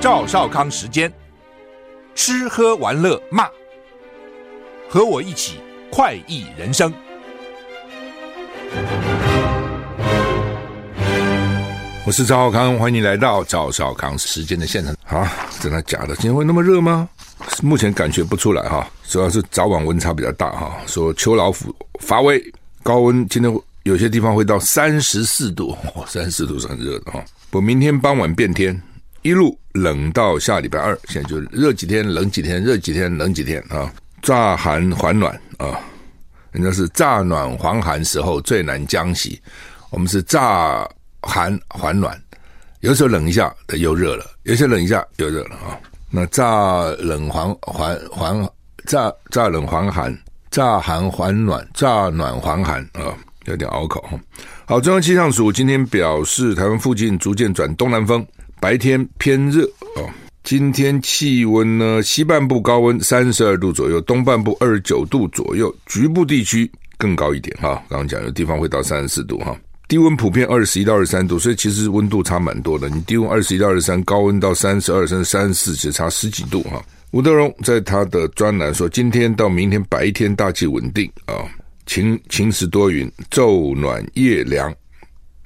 赵少康时间，吃喝玩乐骂，和我一起快意人生。我是赵少康，欢迎你来到赵少康时间的现场。啊，真的假的？今天会那么热吗？目前感觉不出来哈，主要是早晚温差比较大哈。说秋老虎发威，高温今天有些地方会到三十四度，三十四度是很热的哈。不，明天傍晚变天，一路冷到下礼拜二。现在就热几天，冷几天，热几天，冷几天啊。乍寒还暖啊，人家是乍暖还寒时候最难将息，我们是乍寒还暖，有时候冷一下又热了，有时候冷一下又热了啊。那乍冷还还还乍乍冷还寒，乍寒还暖，乍暖还寒啊。有点拗口哈。好，中央气象署今天表示，台湾附近逐渐转东南风，白天偏热哦。今天气温呢，西半部高温三十二度左右，东半部二十九度左右，局部地区更高一点哈。刚刚讲有地方会到三十四度哈。低温普遍二十一到二十三度，所以其实温度差蛮多的。你低温二十一到二十三，高温到三十二甚至三十四，只差十几度哈。吴德荣在他的专栏说，今天到明天白天大气稳定啊。晴晴时多云，昼暖夜凉，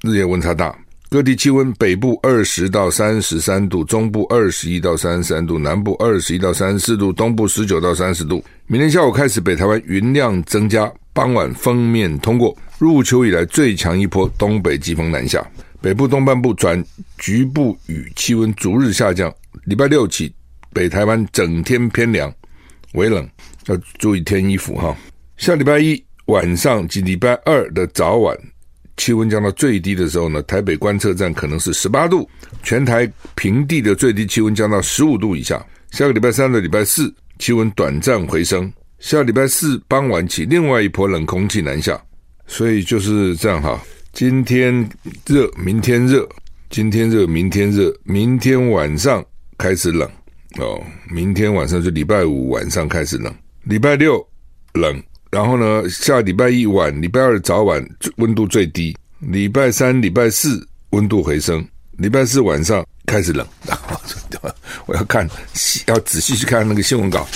日夜温差大。各地气温：北部二十到三十三度，中部二十一到三十三度，南部二十一到三十四度，东部十九到三十度。明天下午开始，北台湾云量增加，傍晚锋面通过，入秋以来最强一波东北季风南下。北部东半部转局部雨，气温逐日下降。礼拜六起，北台湾整天偏凉，微冷，要注意添衣服哈。下礼拜一。晚上及礼拜二的早晚，气温降到最低的时候呢，台北观测站可能是十八度，全台平地的最低气温降到十五度以下。下个礼拜三的礼拜四，气温短暂回升。下礼拜四傍晚起，另外一波冷空气南下，所以就是这样哈。今天热，明天热，今天热，明天热，明天晚上开始冷哦。明天晚上就礼拜五晚上开始冷，礼拜六冷。然后呢，下礼拜一晚、礼拜二早晚温度最低，礼拜三、礼拜四温度回升，礼拜四晚上开始冷。然 后我要看，要仔细去看那个新闻稿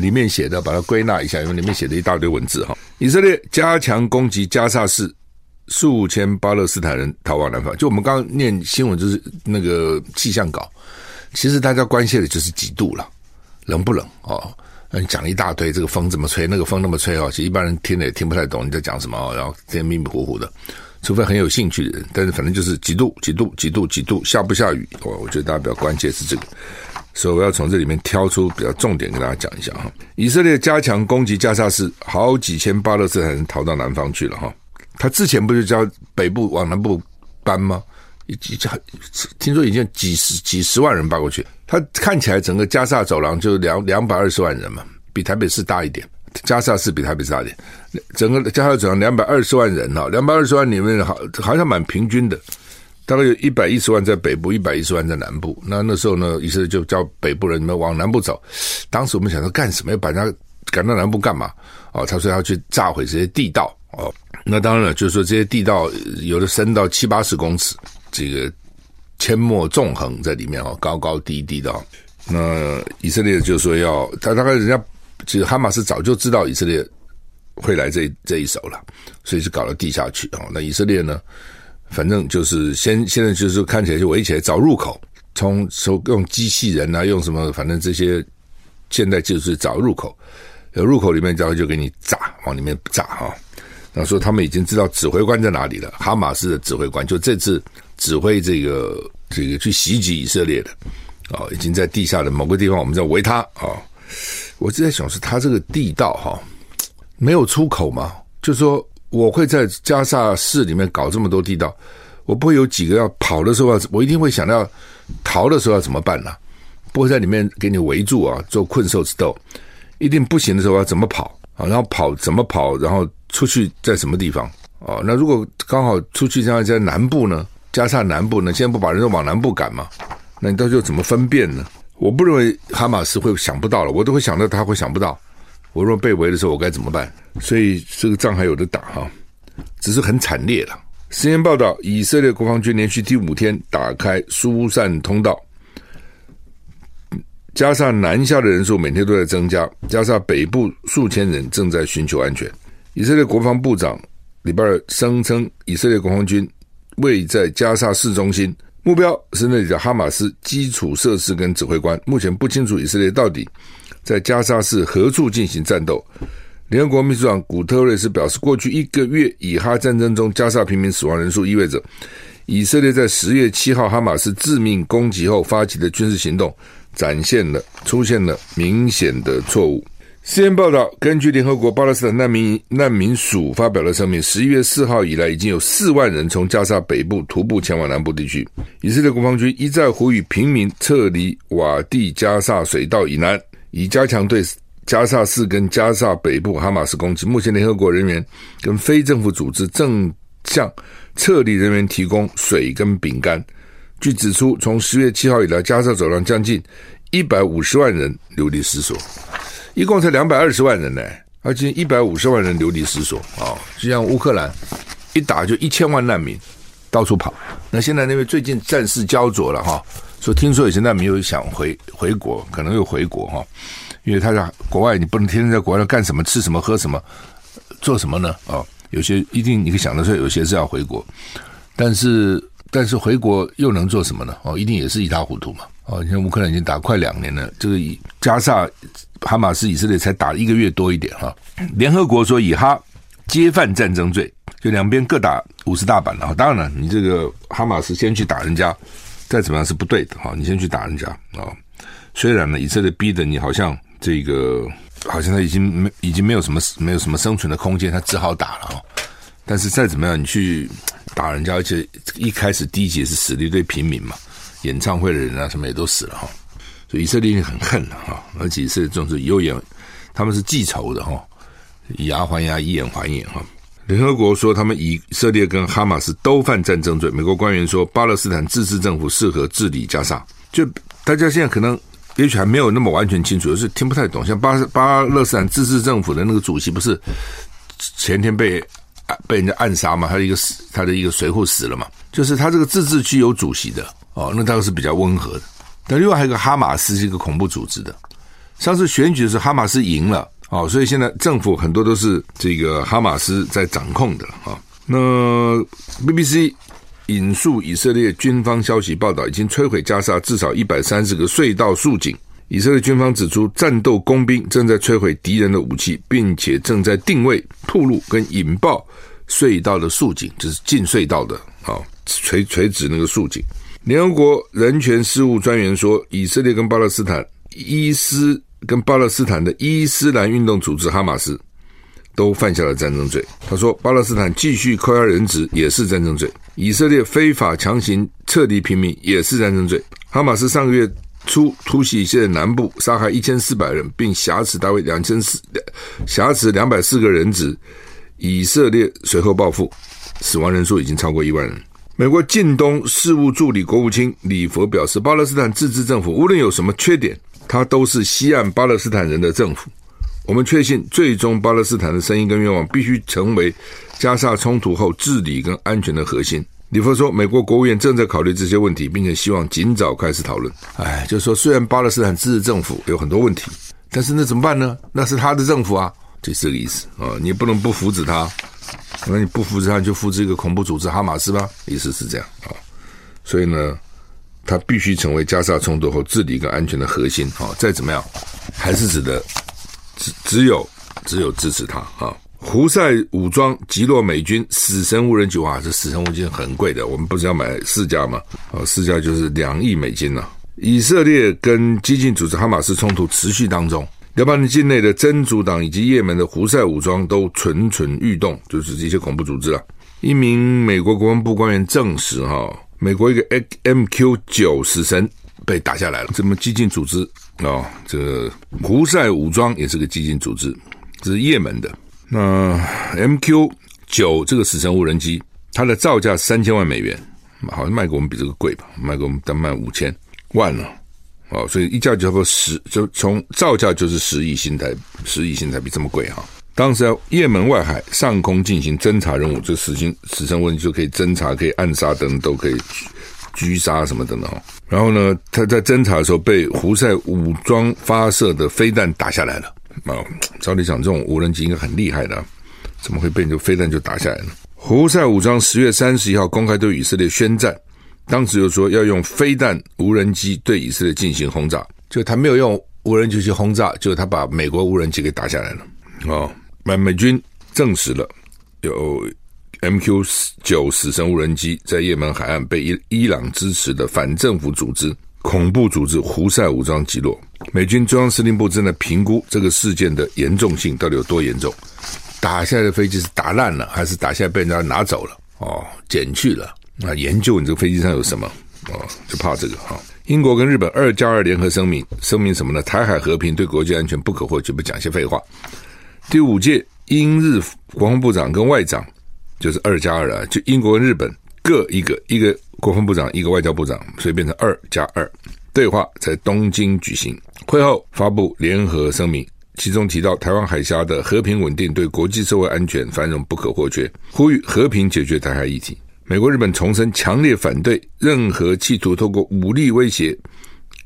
里面写的，把它归纳一下，因为里面写的一大堆文字哈。以色列加强攻击加萨市，数千巴勒斯坦人逃往南方。就我们刚刚念新闻，就是那个气象稿，其实大家关心的就是几度了，冷不冷哦？你讲一大堆，这个风怎么吹，那个风那么吹哦，其实一般人听了也听不太懂你在讲什么哦，然后这迷迷糊糊的，除非很有兴趣的人。但是反正就是几度几度几度几度，下不下雨？我我觉得大家比较关键是这个，所以我要从这里面挑出比较重点跟大家讲一下哈。以色列加强攻击加沙市，好几千巴勒斯坦人逃到南方去了哈。他之前不是叫北部往南部搬吗？已经听说已经几十几十万人搬过去。他看起来整个加萨走廊就两两百二十万人嘛，比台北市大一点。加萨市比台北市大一点，整个加萨走廊两百二十万人哈，两百二十万里面好好像蛮平均的，大概有一百一十万在北部，一百一十万在南部。那那时候呢，于是就叫北部人你们往南部走。当时我们想说干什么？要把人家赶到南部干嘛？哦，他说要去炸毁这些地道哦。那当然了，就是说这些地道有的深到七八十公尺，这个。阡陌纵横在里面哦，高高低低的。那以色列就说要他大概人家其实哈马斯早就知道以色列会来这这一手了，所以是搞到地下去哦。那以色列呢，反正就是先现在就是看起来就围起来找入口，从从用机器人啊，用什么反正这些现在就是找入口，有入口里面然后就给你炸，往里面炸哈。那说他们已经知道指挥官在哪里了，哈马斯的指挥官就这次。指挥这个这个去袭击以色列的啊，已经在地下的某个地方，我们在围他啊。我就在想，是他这个地道哈没有出口吗？就说，我会在加萨市里面搞这么多地道，我不会有几个要跑的时候，我一定会想到逃的时候要怎么办呢？不会在里面给你围住啊，做困兽之斗。一定不行的时候要怎么跑啊？然后跑怎么跑？然后出去在什么地方啊？那如果刚好出去这样在南部呢？加萨南部呢，现在不把人都往南部赶吗？那你到时候怎么分辨呢？我不认为哈马斯会想不到了，我都会想到他会想不到。我若被围的时候，我该怎么办？所以这个仗还有得打哈，只是很惨烈了。CNN 报道，以色列国防军连续第五天打开疏散通道，加上南下的人数每天都在增加，加上北部数千人正在寻求安全。以色列国防部长礼拜二声称，以色列国防军位在加沙市中心，目标是那里的哈马斯基础设施跟指挥官。目前不清楚以色列到底在加沙市何处进行战斗。联合国秘书长古特瑞斯表示，过去一个月以哈战争中加沙平民死亡人数意味着以色列在十月七号哈马斯致命攻击后发起的军事行动。展现了出现了明显的错误。CNN 报道，根据联合国巴勒斯坦难民难民署发表的声明，十一月四号以来，已经有四万人从加沙北部徒步前往南部地区。以色列国防军一再呼吁平民撤离瓦蒂加沙水道以南，以加强对加沙市跟加沙北部哈马斯攻击。目前，联合国人员跟非政府组织正向撤离人员提供水跟饼干。据指出，从十月七号以来，加沙走廊将近一百五十万人流离失所，一共才两百二十万人呢，而且一百五十万人流离失所啊！就像乌克兰一打就一千万难民到处跑。那现在那边最近战事胶着了哈，说听说有些难民又想回回国，可能又回国哈，因为他在国外，你不能天天在国外干什么、吃什么、喝什么、做什么呢？啊，有些一定你可以想得出来，有些是要回国，但是。但是回国又能做什么呢？哦，一定也是一塌糊涂嘛！哦，你看乌克兰已经打快两年了，这个以加萨哈马斯以色列才打了一个月多一点哈。联合国说以哈皆犯战争罪，就两边各打五十大板了。当然了，你这个哈马斯先去打人家，再怎么样是不对的哈。你先去打人家啊，虽然呢以色列逼得你好像这个好像他已经没已经没有什么没有什么生存的空间，他只好打了哈。但是再怎么样，你去。打人家，而且一开始第一节是死了一堆平民嘛，演唱会的人啊什么也都死了哈，所以以色列很恨的哈，而且是总是有眼，他们是记仇的哈，以牙还牙，以眼还眼哈。联合国说他们以色列跟哈马斯都犯战争罪，美国官员说巴勒斯坦自治政府适合治理加沙，就大家现在可能也许还没有那么完全清楚，就是听不太懂。像巴巴勒斯坦自治政府的那个主席不是前天被。被人家暗杀嘛，他的一个死，他的一个随扈死了嘛，就是他这个自治区有主席的哦，那倒是比较温和的。但另外还有一个哈马斯是一个恐怖组织的，上次选举的时候哈马斯赢了哦，所以现在政府很多都是这个哈马斯在掌控的啊、哦。那 BBC 引述以色列军方消息报道，已经摧毁加沙至少一百三十个隧道竖井。以色列军方指出，战斗工兵正在摧毁敌人的武器，并且正在定位、铺路跟引爆隧道的竖井，就是进隧道的啊，垂垂直那个竖井。联合国人权事务专员说，以色列跟巴勒斯坦伊斯跟巴勒斯坦的伊斯兰运动组织哈马斯都犯下了战争罪。他说，巴勒斯坦继续扣押人质也是战争罪，以色列非法强行撤离平民也是战争罪。哈马斯上个月。初突袭以色列南部，杀害一千四百人，并挟持大约两千四挟持两百四个人质。以色列随后报复，死亡人数已经超过一万人。美国近东事务助理国务卿李佛表示，巴勒斯坦自治政府无论有什么缺点，它都是西岸巴勒斯坦人的政府。我们确信，最终巴勒斯坦的声音跟愿望必须成为加沙冲突后治理跟安全的核心。李佛说：“美国国务院正在考虑这些问题，并且希望尽早开始讨论。哎，就是说，虽然巴勒斯坦自治政府有很多问题，但是那怎么办呢？那是他的政府啊，就是这个意思啊。你不能不扶持他，那你不扶持他，就扶持一个恐怖组织哈马斯吧。意思是这样啊。所以呢，他必须成为加沙冲突后治理跟安全的核心啊。再怎么样，还是指的只只有只有支持他啊。”胡塞武装击落美军死神无人机，哇，这死神无人机很贵的，我们不是要买四架吗？啊，四架就是两亿美金呢、以色列跟激进组织哈马斯冲突持续当中，黎巴嫩境内的真主党以及也门的胡塞武装都蠢蠢欲动，就是这些恐怖组织啊。一名美国国防部官员证实，哈，美国一个 MQ 九死神被打下来了。这么激进组织啊、哦，这胡塞武装也是个激进组织，这是也门的。那 MQ 九这个死神无人机，它的造价三千万美元，好像卖给我们比这个贵吧？卖给我们单卖五千万了，哦，所以一架就差不多十，就从造价就是十亿新台，十亿新台币这么贵哈。当时在也门外海上空进行侦察任务，这死神死神无人机就可以侦察、可以暗杀等都可以狙杀什么的呢。然后呢，他在侦查的时候被胡塞武装发射的飞弹打下来了。啊，照理讲，这种无人机应该很厉害的，怎么会被你这飞弹就打下来呢？胡塞武装十月三十一号公开对以色列宣战，当时就说要用飞弹无人机对以色列进行轰炸，就他没有用无人机去轰炸，就他把美国无人机给打下来了。哦，美美军证实了有 MQ 九死神无人机在也门海岸被伊伊朗支持的反政府组织。恐怖组织胡塞武装击落，美军中央司令部正在评估这个事件的严重性到底有多严重。打下来的飞机是打烂了，还是打下来被人家拿走了？哦，捡去了。啊研究你这个飞机上有什么？哦，就怕这个哈、英国跟日本二加二联合声明，声明什么呢？台海和平对国际安全不可或缺，不讲些废话。第五届英日国防部长跟外长就是二加二啊，就英国跟日本各一个一个。国防部长一个外交部长，所以变成二加二。对话在东京举行，会后发布联合声明，其中提到台湾海峡的和平稳定对国际社会安全繁荣不可或缺，呼吁和平解决台海议题。美国、日本重申强烈反对任何企图透过武力威胁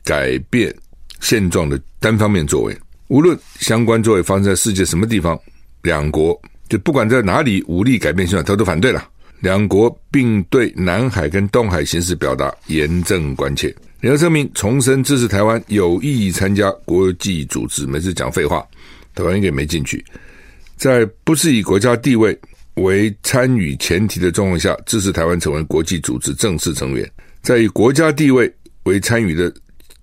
改变现状的单方面作为，无论相关作为发生在世界什么地方，两国就不管在哪里武力改变现状，他都反对了。两国并对南海跟东海形势表达严正关切。联合声明重申支持台湾有意参加国际组织。每次讲废话，台湾应该没进去。在不是以国家地位为参与前提的状况下，支持台湾成为国际组织正式成员；在以国家地位为参与的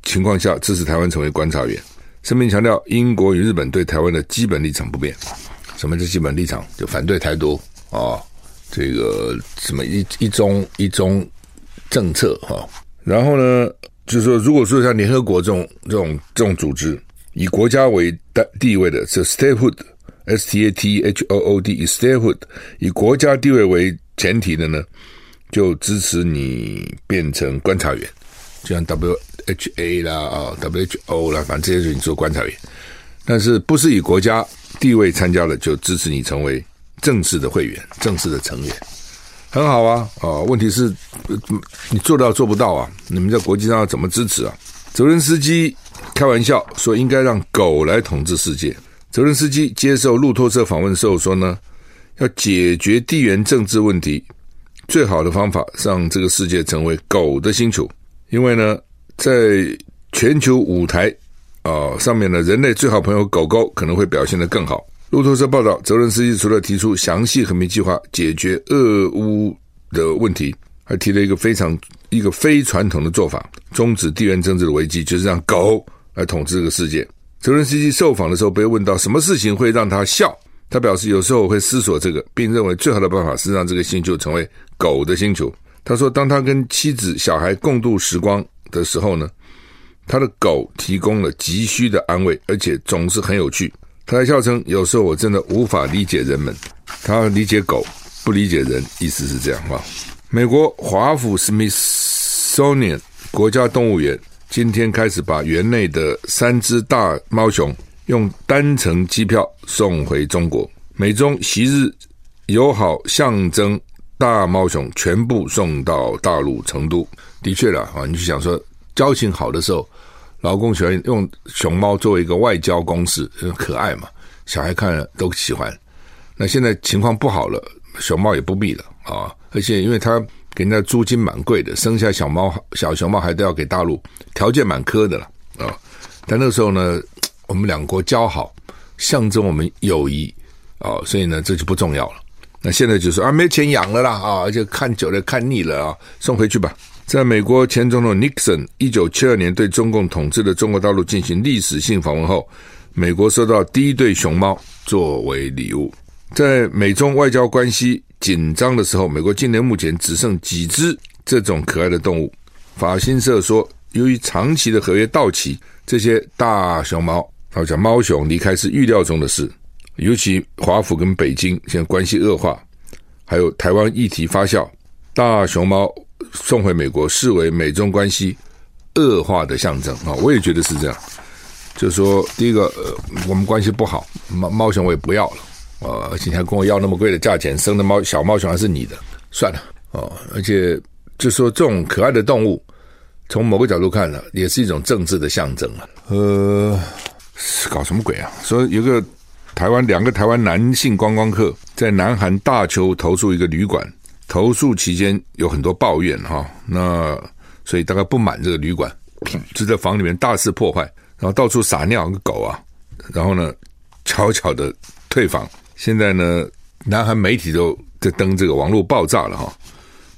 情况下，支持台湾成为观察员。声明强调，英国与日本对台湾的基本立场不变。什么是基本立场？就反对台独啊。哦这个什么一一中一中政策哈，然后呢，就是说，如果说像联合国这种这种这种组织，以国家为代地位的，是 S T A T H O O D statehood 以国家地位为前提的呢，就支持你变成观察员，就像 W H A 啦啊，W H O 啦，反正这些就你做观察员，但是不是以国家地位参加的，就支持你成为。正式的会员，正式的成员，很好啊！哦，问题是，你做到做不到啊？你们在国际上要怎么支持啊？泽伦斯基开玩笑说，应该让狗来统治世界。泽伦斯基接受路透社访问时候说呢，要解决地缘政治问题，最好的方法让这个世界成为狗的星球，因为呢，在全球舞台啊上面呢，人类最好朋友狗狗可能会表现得更好。路透社报道，泽伦斯基除了提出详细和平计划解决俄乌的问题，还提了一个非常一个非传统的做法，终止地缘政治的危机，就是让狗来统治这个世界。泽伦斯基受访的时候被问到什么事情会让他笑，他表示有时候我会思索这个，并认为最好的办法是让这个星球成为狗的星球。他说，当他跟妻子、小孩共度时光的时候呢，他的狗提供了急需的安慰，而且总是很有趣。他还笑称：“有时候我真的无法理解人们，他理解狗，不理解人，意思是这样哈。”美国华府 Smithsonian 国家动物园今天开始把园内的三只大猫熊用单程机票送回中国，美中昔日友好象征大猫熊全部送到大陆成都。的确了啊，你就想说交情好的时候。老公喜欢用熊猫作为一个外交公式，可爱嘛，小孩看了都喜欢。那现在情况不好了，熊猫也不必了啊！而且因为它给人家租金蛮贵的，生下小猫小熊猫还都要给大陆，条件蛮苛的了啊。但那时候呢，我们两国交好，象征我们友谊啊，所以呢这就不重要了。那现在就说啊，没钱养了啦啊，而且看久了看腻了啊，送回去吧。在美国前总统尼克森一九七二年对中共统治的中国大陆进行历史性访问后，美国收到第一对熊猫作为礼物。在美中外交关系紧张的时候，美国境内目前只剩几只这种可爱的动物。法新社说，由于长期的合约到期，这些大熊猫，好像猫熊离开是预料中的事。尤其华府跟北京现在关系恶化，还有台湾议题发酵，大熊猫。送回美国，视为美中关系恶化的象征啊！我也觉得是这样，就说，第一个，呃，我们关系不好，猫猫熊我也不要了啊！而且你还跟我要那么贵的价钱，生的猫小猫熊还是你的，算了哦！而且就说这种可爱的动物，从某个角度看呢，也是一种政治的象征啊。呃，搞什么鬼啊？说有个台湾两个台湾男性观光客在南韩大邱投诉一个旅馆，投诉期间有很多抱怨哈，那所以大概不满这个旅馆，就在房里面大肆破坏，然后到处撒尿，个狗啊，然后呢悄悄的退房。现在呢，南韩媒体都在登这个网络爆炸了哈。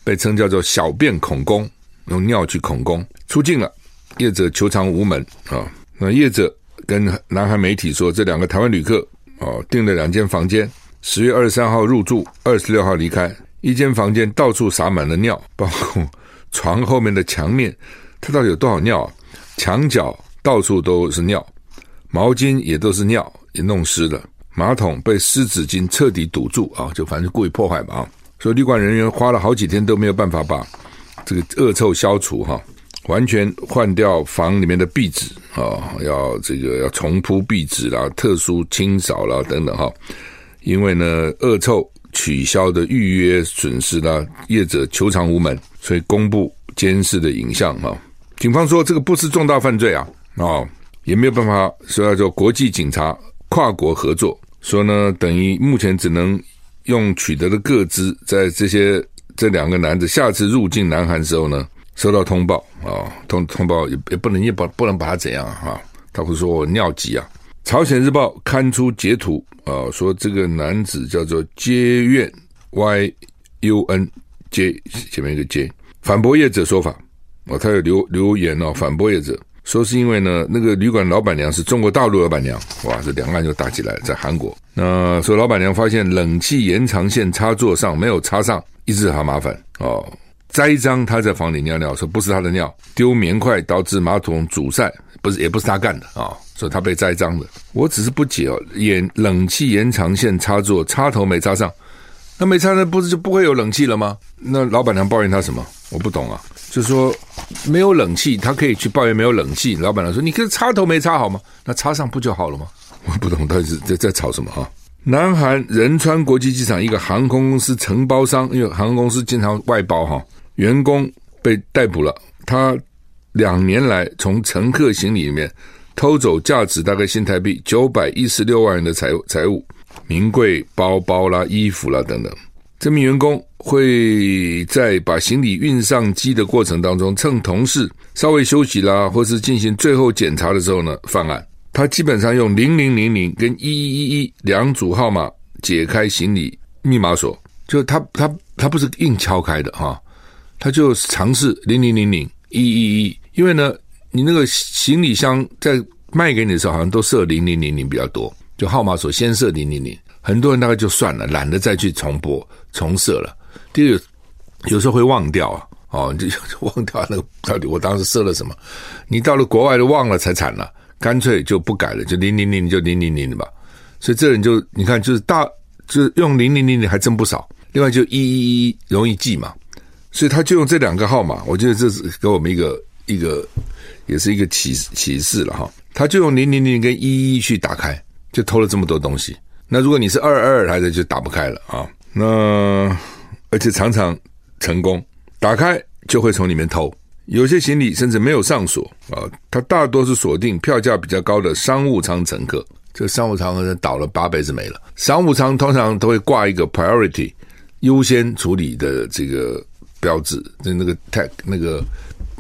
被称叫做“小便恐攻”，用尿去恐攻，出境了。业者求偿无门啊。那业者跟南韩媒体说，这两个台湾旅客哦订了两间房间，十月二十三号入住，二十六号离开。一间房间到处洒满了尿，包括床后面的墙面，它到底有多少尿啊？墙角到处都是尿，毛巾也都是尿，也弄湿了。马桶被湿纸巾彻底堵住啊，就反正故意破坏吧啊。所以旅馆人员花了好几天都没有办法把这个恶臭消除哈，完全换掉房里面的壁纸啊，要这个要重铺壁纸啦，特殊清扫啦等等哈，因为呢恶臭取消的预约损失呢，业者求偿无门，所以公布监视的影像哈。警方说这个不是重大犯罪啊，啊也没有办法说要做国际警察跨国合作，说呢等于目前只能。用取得的个资，在这些这两个男子下次入境南韩时候呢，收到通报啊，通通报也也不能也不不能把他怎样哈、他会说我尿急啊。朝鲜日报刊出截图啊，说这个男子叫做接院 Y U N 接前面一个接，反驳业者说法哦，他有留留言哦，反驳业者。说是因为呢，那个旅馆老板娘是中国大陆老板娘，哇，这两岸就打起来了，在韩国。那说老板娘发现冷气延长线插座上没有插上，一直很麻烦哦。栽赃他在房里尿尿，说不是他的尿，丢棉块导致马桶阻塞，不是也不是他干的啊，说他被栽赃的。我只是不解哦，延冷气延长线插座插头没插上，那没插那不是就不会有冷气了吗？那老板娘抱怨他什么？我不懂啊。就说没有冷气，他可以去抱怨没有冷气。老板娘说：“你这插头没插好吗？那插上不就好了吗？” 我不懂到底是在在吵什么哈。南韩仁川国际机场一个航空公司承包商，因为航空公司经常外包哈，员工被逮捕了。他两年来从乘客行李里面偷走价值大概新台币九百一十六万元的财财物，名贵包包啦、衣服啦等等。这名员工会在把行李运上机的过程当中，趁同事稍微休息啦，或是进行最后检查的时候呢，犯案。他基本上用零零零零跟一一一一两组号码解开行李密码锁，就他他他不是硬敲开的哈，他就尝试零零零零一一一，因为呢，你那个行李箱在卖给你的时候，好像都设零零零零比较多，就号码锁先设零零零。很多人大概就算了，懒得再去重拨、重设了。第二，有时候会忘掉啊，哦，就忘掉那个到底我当时设了什么。你到了国外都忘了才惨了，干脆就不改了，就零零零就零零零的吧。所以这人就你看，就是大就是用零零零零还真不少。另外就一一一容易记嘛，所以他就用这两个号码。我觉得这是给我们一个一个也是一个启启示了哈。他就用零零零跟一一一去打开，就偷了这么多东西。那如果你是二二还是就打不开了啊？那而且常常成功打开就会从里面偷，有些行李甚至没有上锁啊。它大多是锁定票价比较高的商务舱乘客，这商务舱可能倒了八辈子霉了。商务舱通常都会挂一个 priority 优先处理的这个标志，就那个 tag 那个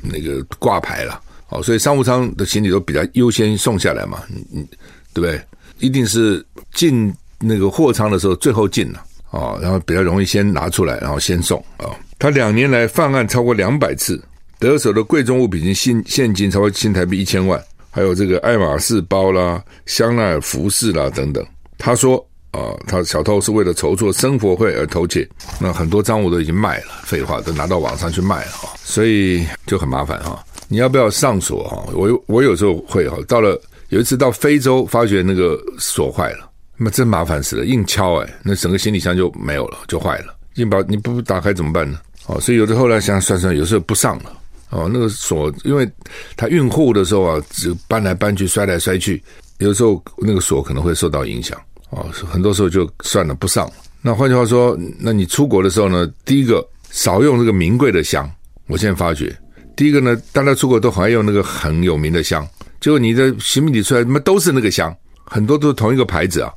那个挂牌了。哦，所以商务舱的行李都比较优先送下来嘛，嗯嗯，对不对？一定是进。那个货舱的时候最后进了，啊然后比较容易先拿出来，然后先送啊。他两年来犯案超过两百次，得手的贵重物品现现金超过新台币一千万，还有这个爱马仕包啦、香奈儿服饰啦等等。他说啊，他小偷是为了筹措生活费而偷窃，那很多赃物都已经卖了，废话都拿到网上去卖了哈，所以就很麻烦哈。你要不要上锁哈？我我有时候会哈，到了有一次到非洲，发觉那个锁坏了。那真麻烦死了，硬敲哎，那整个行李箱就没有了，就坏了。硬把你不打开怎么办呢？哦，所以有的后来想算算，有时候不上了。哦，那个锁，因为他运货的时候啊，只搬来搬去，摔来摔去，有时候那个锁可能会受到影响。哦，很多时候就算了，不上了。那换句话说，那你出国的时候呢，第一个少用这个名贵的箱，我现在发觉，第一个呢，大家出国都还用那个很有名的香，结果你的行李出来，他妈都是那个香，很多都是同一个牌子啊，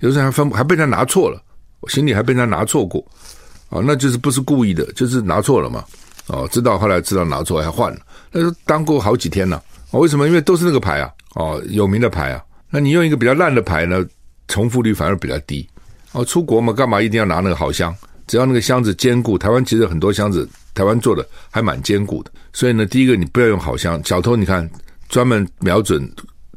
有时候还分还被他拿错了，我行李还被他拿错过，啊，那就是不是故意的，就是拿错了嘛，哦，知道后来知道拿错还换了，那是当过好几天了，哦，为什么？因为都是那个牌啊，哦，有名的牌啊，那你用一个比较烂的牌呢，重复率反而比较低，哦，出国嘛，干嘛一定要拿那个好箱？只要那个箱子坚固，台湾其实很多箱子。台湾做的还蛮坚固的，所以呢，第一个你不要用好箱，小偷你看专门瞄准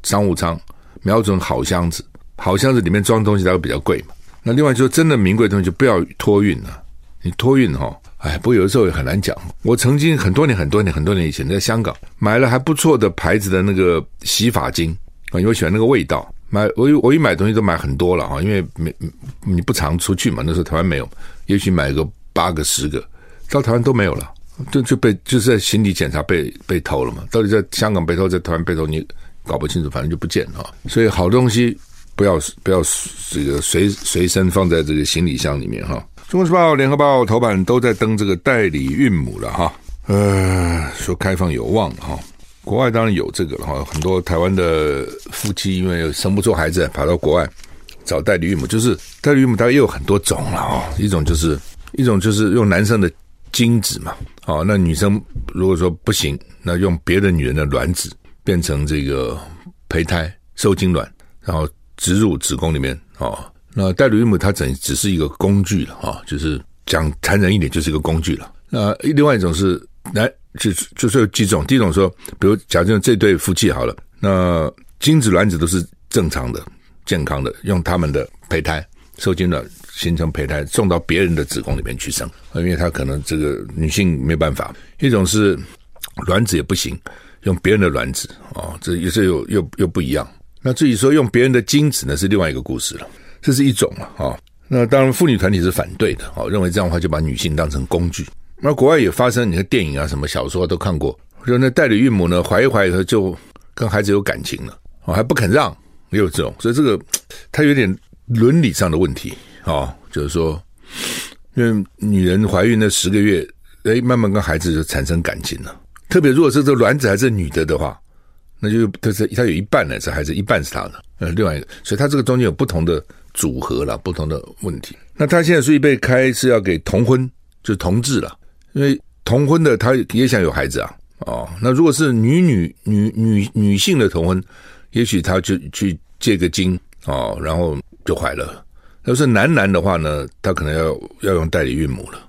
商务舱，瞄准好箱子，好箱子里面装东西它会比较贵嘛。那另外就是真的名贵的东西就不要托运了，你托运哈，哎，不过有的时候也很难讲。我曾经很多年、很多年、很多年以前在香港买了还不错的牌子的那个洗发精啊，因为喜欢那个味道。买我我一买东西都买很多了哈，因为没你不常出去嘛，那时候台湾没有，也许买个八个十个。到台湾都没有了，就就被就是在行李检查被被偷了嘛。到底在香港被偷，在台湾被偷，你搞不清楚，反正就不见了。所以好东西不要不要这个随随身放在这个行李箱里面哈。中国时报、联合报头版都在登这个代理孕母了哈。呃，说开放有望哈。国外当然有这个了哈，很多台湾的夫妻因为生不出孩子，跑到国外找代理孕母，就是代理孕母，它也有很多种了啊。一种就是一种就是用男生的。精子嘛，哦，那女生如果说不行，那用别的女人的卵子变成这个胚胎受精卵，然后植入子宫里面，哦，那代理孕母它整只是一个工具了，哈，就是讲残忍一点，就是一个工具了。那另外一种是，来就就是有几种，第一种说，比如假设这对夫妻好了，那精子卵子都是正常的、健康的，用他们的胚胎受精卵。形成胚胎送到别人的子宫里面去生，因为他可能这个女性没办法。一种是卵子也不行，用别人的卵子啊，这也是又又又不一样。那至于说用别人的精子呢，是另外一个故事了。这是一种了啊。那当然妇女团体是反对的哦，认为这样的话就把女性当成工具。那国外也发生，你看电影啊、什么小说都看过，就那代理孕母呢怀一怀以后就跟孩子有感情了哦，还不肯让，也有这种，所以这个它有点伦理上的问题。哦，就是说，因为女人怀孕那十个月，哎，慢慢跟孩子就产生感情了。特别如果是这卵子还是女的的话，那就他是他有一半呢是孩子，一半是他的。呃，另外一个，所以他这个中间有不同的组合了，不同的问题。那他现在所以被开是要给同婚，就同志了，因为同婚的他也想有孩子啊。哦，那如果是女女女女女性的同婚，也许他就去借个精哦，然后就怀了。要是男男的话呢，他可能要要用代理孕母了。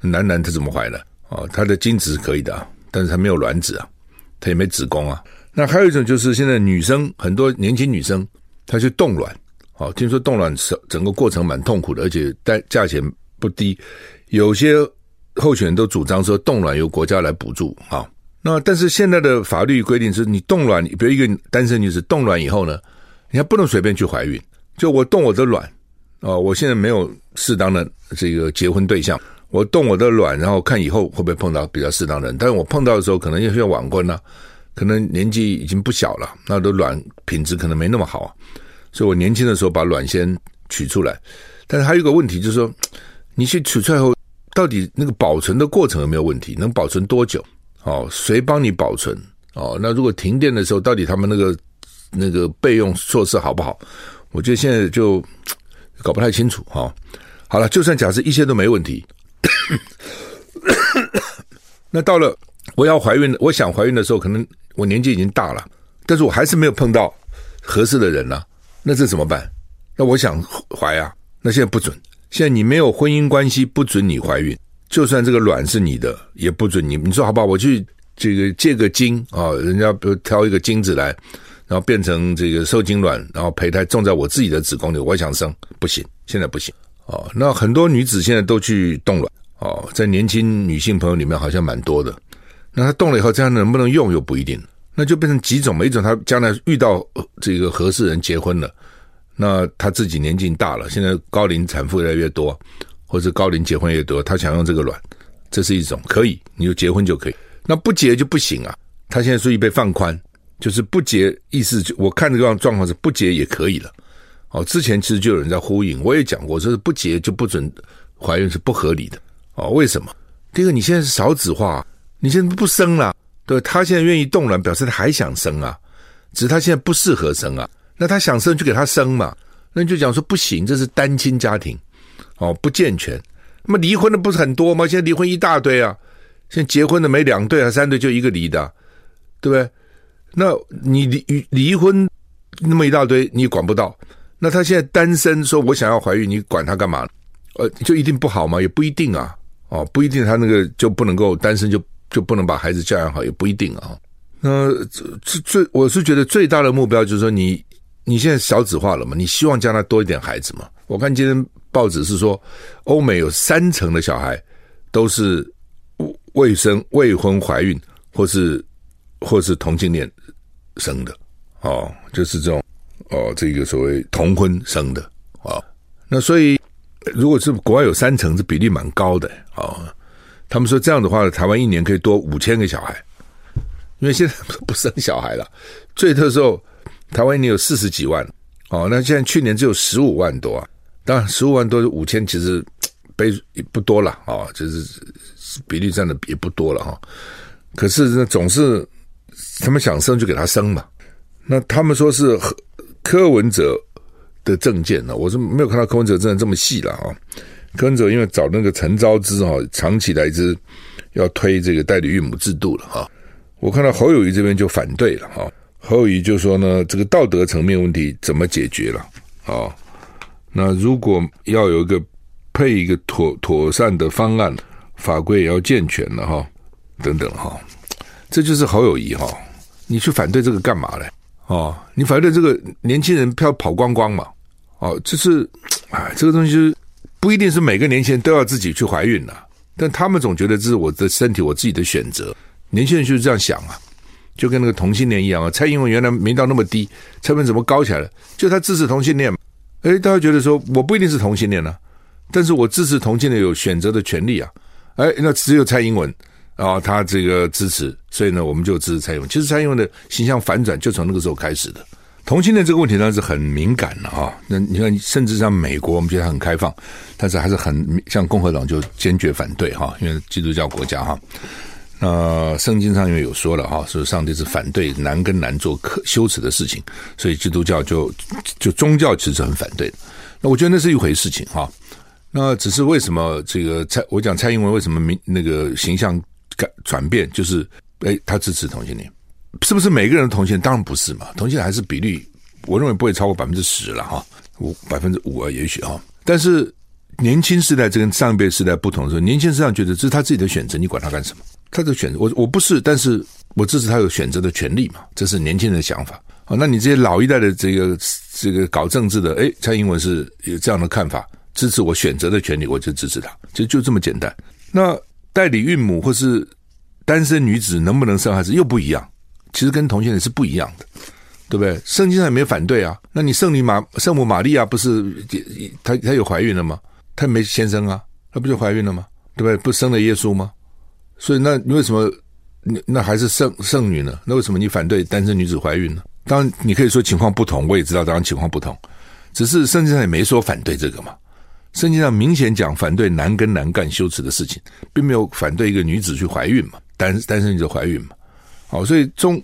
男男他怎么怀的？哦，他的精子是可以的，但是他没有卵子啊，他也没子宫啊。那还有一种就是现在女生很多年轻女生，她去冻卵，哦，听说冻卵整整个过程蛮痛苦的，而且代价钱不低。有些候选人都主张说冻卵由国家来补助啊。那但是现在的法律规定是你冻卵，比如一个单身女子冻卵以后呢，你还不能随便去怀孕，就我冻我的卵。哦，我现在没有适当的这个结婚对象，我冻我的卵，然后看以后会不会碰到比较适当的人。但是我碰到的时候，可能也需要晚婚了，可能年纪已经不小了，那的卵品质可能没那么好，所以我年轻的时候把卵先取出来。但是还有一个问题就是说，你去取出来后，到底那个保存的过程有没有问题？能保存多久？哦，谁帮你保存？哦，那如果停电的时候，到底他们那个那个备用措施好不好？我觉得现在就。搞不太清楚哈，好了，就算假设一切都没问题，那到了我要怀孕，我想怀孕的时候，可能我年纪已经大了，但是我还是没有碰到合适的人呢，那这怎么办？那我想怀啊，那现在不准，现在你没有婚姻关系，不准你怀孕，就算这个卵是你的，也不准你。你说好不好？我去这个借个精啊，人家比如挑一个精子来。然后变成这个受精卵，然后胚胎种在我自己的子宫里，我想生不行，现在不行哦。那很多女子现在都去冻卵哦，在年轻女性朋友里面好像蛮多的。那他冻了以后，这样能不能用又不一定，那就变成几种，每一种他将来遇到这个合适人结婚了，那他自己年纪大了，现在高龄产妇越来越多，或者高龄结婚越多，他想用这个卵，这是一种可以，你就结婚就可以。那不结就不行啊，他现在属于被放宽。就是不结，意思就我看这个状况是不结也可以了。哦，之前其实就有人在呼应，我也讲过，说是不结就不准怀孕是不合理的。哦，为什么？第一个，你现在是少子化，你现在不生了，对，他现在愿意冻卵，表示他还想生啊，只是他现在不适合生啊。那他想生就给他生嘛，那你就讲说不行，这是单亲家庭，哦，不健全。那么离婚的不是很多吗？现在离婚一大堆啊，现在结婚的没两对还三对，就一个离的，对不对？那你离离婚那么一大堆，你管不到。那他现在单身，说我想要怀孕，你管他干嘛？呃，就一定不好吗？也不一定啊。哦，不一定，他那个就不能够单身，就就不能把孩子教养好，也不一定啊。那最最，我是觉得最大的目标就是说你，你现在少子化了嘛？你希望将来多一点孩子嘛？我看今天报纸是说，欧美有三成的小孩都是未生未婚怀孕，或是或是同性恋生的，哦，就是这种哦，这个所谓同婚生的啊、哦。那所以。如果是国外有三成，这比例蛮高的哦。他们说这样的话，台湾一年可以多五千个小孩，因为现在不生小孩了。最特时候，台湾一年有四十几万哦，那现在去年只有十五万多啊。当然，十五万多五千其实倍也不多了啊，就是比例占的也不多了哈。可是呢，总是他们想生就给他生嘛。那他们说是柯文哲。的政见呢？我是没有看到柯文哲真的这么细了啊。文哲因为找那个陈昭之哈，长期来之要推这个代理孕母制度了哈。我看到侯友谊这边就反对了哈。侯友谊就说呢，这个道德层面问题怎么解决了啊？那如果要有一个配一个妥妥善的方案，法规也要健全了哈，等等哈。这就是侯友谊哈，你去反对这个干嘛嘞？哦，你反对这个年轻人票跑光光嘛？哦，就是，哎，这个东西就是不一定是每个年轻人都要自己去怀孕的，但他们总觉得这是我的身体，我自己的选择。年轻人就是这样想啊，就跟那个同性恋一样啊。蔡英文原来没到那么低，蔡英文怎么高起来了？就他支持同性恋嘛。哎，大家觉得说我不一定是同性恋呢、啊，但是我支持同性恋有选择的权利啊。哎，那只有蔡英文啊，他这个支持，所以呢，我们就支持蔡英文。其实蔡英文的形象反转就从那个时候开始的。同性恋这个问题呢是很敏感的哈，那你看，甚至像美国，我们觉得很开放，但是还是很像共和党就坚决反对哈，因为基督教国家哈。那圣经上面有说了哈，说上帝是反对男跟男做可羞耻的事情，所以基督教就就宗教其实很反对的。那我觉得那是一回事情哈。那只是为什么这个蔡我讲蔡英文为什么名那个形象改转变，就是诶他支持同性恋。是不是每个人的同性？当然不是嘛，同性还是比例，我认为不会超过百分之十了哈，五百分之五啊，也许哈。但是年轻世代这跟上一辈世代不同的时候，年轻世代觉得这是他自己的选择，你管他干什么？他的选择，我我不是，但是我支持他有选择的权利嘛，这是年轻人的想法。好，那你这些老一代的这个这个搞政治的，诶，蔡英文是有这样的看法，支持我选择的权利，我就支持他，就就这么简单。那代理孕母或是单身女子能不能生孩子又不一样。其实跟同性恋是不一样的，对不对？圣经上也没有反对啊。那你圣女玛圣母玛利亚不是她她有怀孕了吗？她没先生啊，她不就怀孕了吗？对不对？不生了耶稣吗？所以那你为什么那那还是圣圣女呢？那为什么你反对单身女子怀孕呢？当然你可以说情况不同，我也知道当然情况不同，只是圣经上也没说反对这个嘛。圣经上明显讲反对男跟男干羞耻的事情，并没有反对一个女子去怀孕嘛，单单身女子怀孕嘛。好，所以宗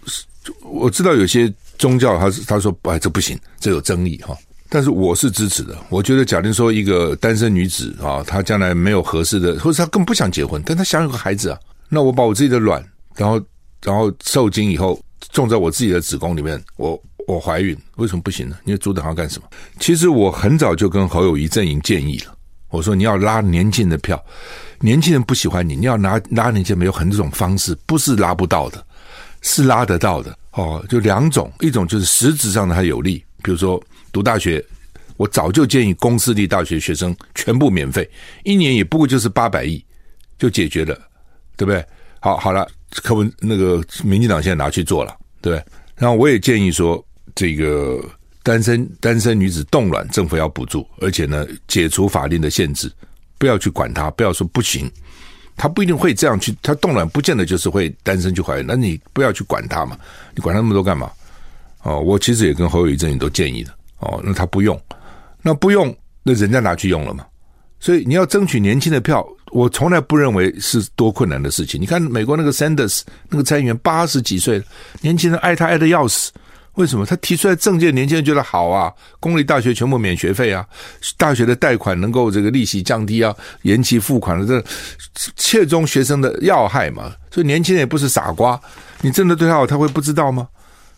我知道有些宗教他是他说哎这不行，这有争议哈。但是我是支持的。我觉得，假定说一个单身女子啊，她将来没有合适的，或者她根本不想结婚，但她想有个孩子啊，那我把我自己的卵，然后然后受精以后种在我自己的子宫里面，我我怀孕，为什么不行呢？你阻挡她干什么？其实我很早就跟侯友宜阵营建议了，我说你要拉年轻的票，年轻人不喜欢你，你要拿拉年轻人，有很多种方式，不是拉不到的。是拉得到的哦，就两种，一种就是实质上的它有利，比如说读大学，我早就建议公私立大学学生全部免费，一年也不过就是八百亿就解决了，对不对？好，好了，课文那个民进党现在拿去做了，对？然后我也建议说，这个单身单身女子冻卵，政府要补助，而且呢，解除法令的限制，不要去管它，不要说不行。他不一定会这样去，他冻卵不见得就是会单身去怀孕，那你不要去管他嘛，你管他那么多干嘛？哦，我其实也跟侯友宜阵营都建议的，哦，那他不用，那不用，那人家拿去用了嘛，所以你要争取年轻的票，我从来不认为是多困难的事情。你看美国那个 Sanders 那个参议员八十几岁，年轻人爱他爱的要死。为什么他提出来政见，年轻人觉得好啊？公立大学全部免学费啊，大学的贷款能够这个利息降低啊，延期付款的这切中学生的要害嘛。所以年轻人也不是傻瓜，你真的对他好，他会不知道吗？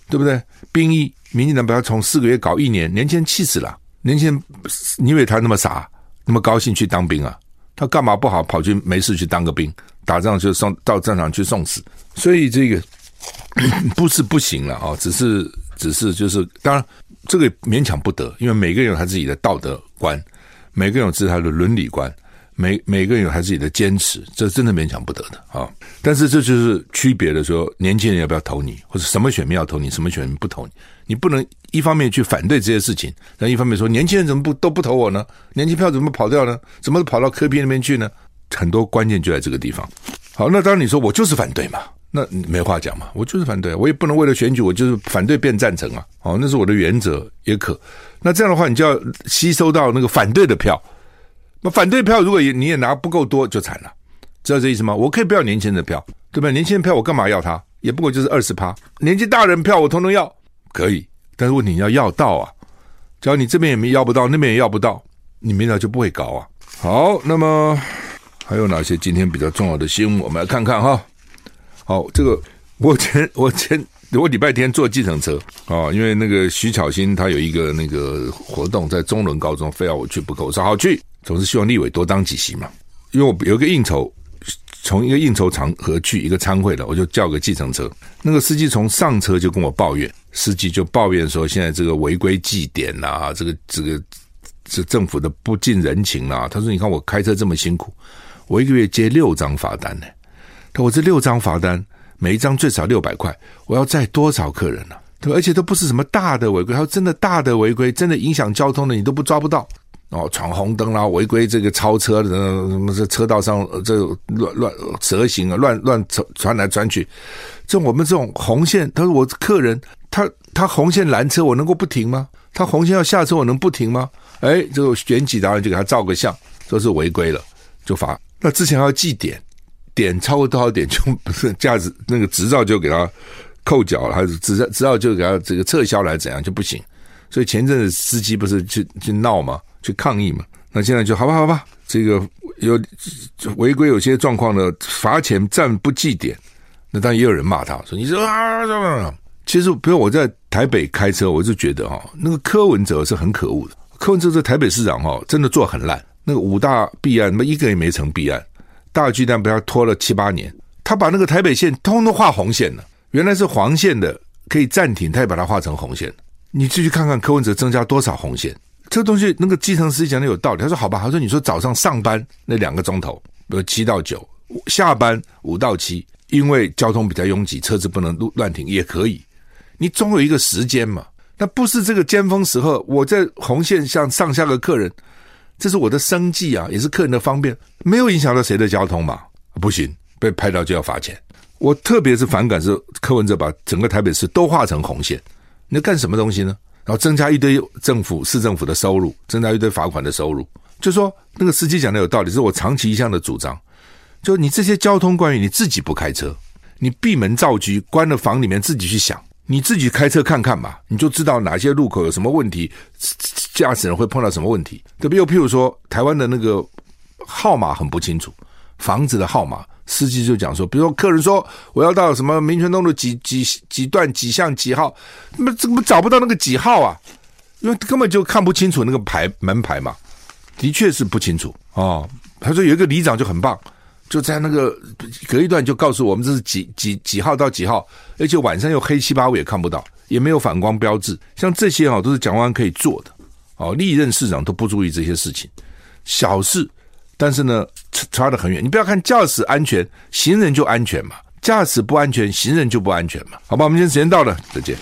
对不对？兵役，民进党把他从四个月搞一年，年轻人气死了。年轻人，你以为他那么傻，那么高兴去当兵啊？他干嘛不好跑去没事去当个兵，打仗就送到战场去送死？所以这个 不是不行了啊，只是。只是就是，当然这个勉强不得，因为每个人有他自己的道德观，每个人有自己他的伦理观，每每个人有他自己的坚持，这真的勉强不得的啊。但是这就是区别的说，年轻人要不要投你，或者什么选民要投你，什么选民不投你，你不能一方面去反对这些事情，但一方面说年轻人怎么不都不投我呢？年轻票怎么跑掉呢？怎么跑到柯 P 那边去呢？很多关键就在这个地方。好，那当然你说我就是反对嘛。那没话讲嘛，我就是反对，我也不能为了选举，我就是反对变赞成啊。哦，那是我的原则也可。那这样的话，你就要吸收到那个反对的票。那反对票如果也你也拿不够多，就惨了，知道这意思吗？我可以不要年轻人的票，对吧？年轻人票我干嘛要他？也不过就是二十趴。年纪大人票我通通要，可以。但是问题你要要到啊，只要你这边也没要不到，那边也要不到，你明早就不会搞啊。好，那么还有哪些今天比较重要的新闻？我们来看看哈。好，这个我前我前我礼拜天坐计程车啊，因为那个徐巧芯他有一个那个活动在中仑高中，非要我去不可。我说好去，总是希望立委多当几席嘛。因为我有一个应酬，从一个应酬场合去一个餐会的，我就叫个计程车。那个司机从上车就跟我抱怨，司机就抱怨说，现在这个违规记点呐，这个这个这政府的不近人情啊。他说，你看我开车这么辛苦，我一个月接六张罚单呢。我这六张罚单，每一张最少六百块，我要载多少客人呢、对？而且都不是什么大的违规，还有真的大的违规，真的影响交通的，你都不抓不到哦，闯红灯啦，违规这个超车的，什么这车道上这乱乱蛇行啊，乱乱传传来传去，这我们这种红线，他说我客人他他红线拦车，我能够不停吗？他红线要下车，我能不停吗？哎，这个选举达人就给他照个相，说是违规了，就罚。那之前还要记点。点超过多少点就不是驾驶那个执照就给他扣缴了，还是执照执照就给他这个撤销了，还是怎样就不行？所以前阵子司机不是去去闹嘛，去抗议嘛？那现在就好吧，好吧，这个有违规有些状况呢，罚钱暂不记点。那当然也有人骂他说：“你说啊，其实比如我在台北开车，我就觉得哈，那个柯文哲是很可恶的。柯文哲这台北市长哈，真的做很烂。那个五大弊案，那么一个也没成弊案。”大巨蛋被他拖了七八年，他把那个台北线通通画红线了。原来是黄线的可以暂停，他也把它画成红线。你继续看看柯文哲增加多少红线？这东西那个基层司机讲的有道理。他说：“好吧，他说你说早上上班那两个钟头，比如七到九，下班五到七，因为交通比较拥挤，车子不能乱停，也可以。你总有一个时间嘛。那不是这个尖峰时候，我在红线上上下个客人。”这是我的生计啊，也是客人的方便，没有影响到谁的交通嘛？不行，被拍到就要罚钱。我特别是反感是柯文哲把整个台北市都画成红线，你要干什么东西呢？然后增加一堆政府市政府的收入，增加一堆罚款的收入。就说那个司机讲的有道理，是我长期一向的主张。就你这些交通官员，你自己不开车，你闭门造车，关了房里面自己去想。你自己开车看看嘛，你就知道哪些路口有什么问题，驾驶人会碰到什么问题，特别？又譬如说，台湾的那个号码很不清楚，房子的号码，司机就讲说，比如说客人说我要到什么民权东路几几几段几巷几号，那怎么找不到那个几号啊？因为根本就看不清楚那个牌门牌嘛，的确是不清楚哦。他说有一个里长就很棒。就在那个隔一段就告诉我们这是几几几号到几号，而且晚上又黑七八，我也看不到，也没有反光标志，像这些啊都是蒋万可以做的，哦，历任市长都不注意这些事情，小事，但是呢差差得很远。你不要看驾驶安全，行人就安全嘛，驾驶不安全，行人就不安全嘛，好吧，我们今天时间到了，再见。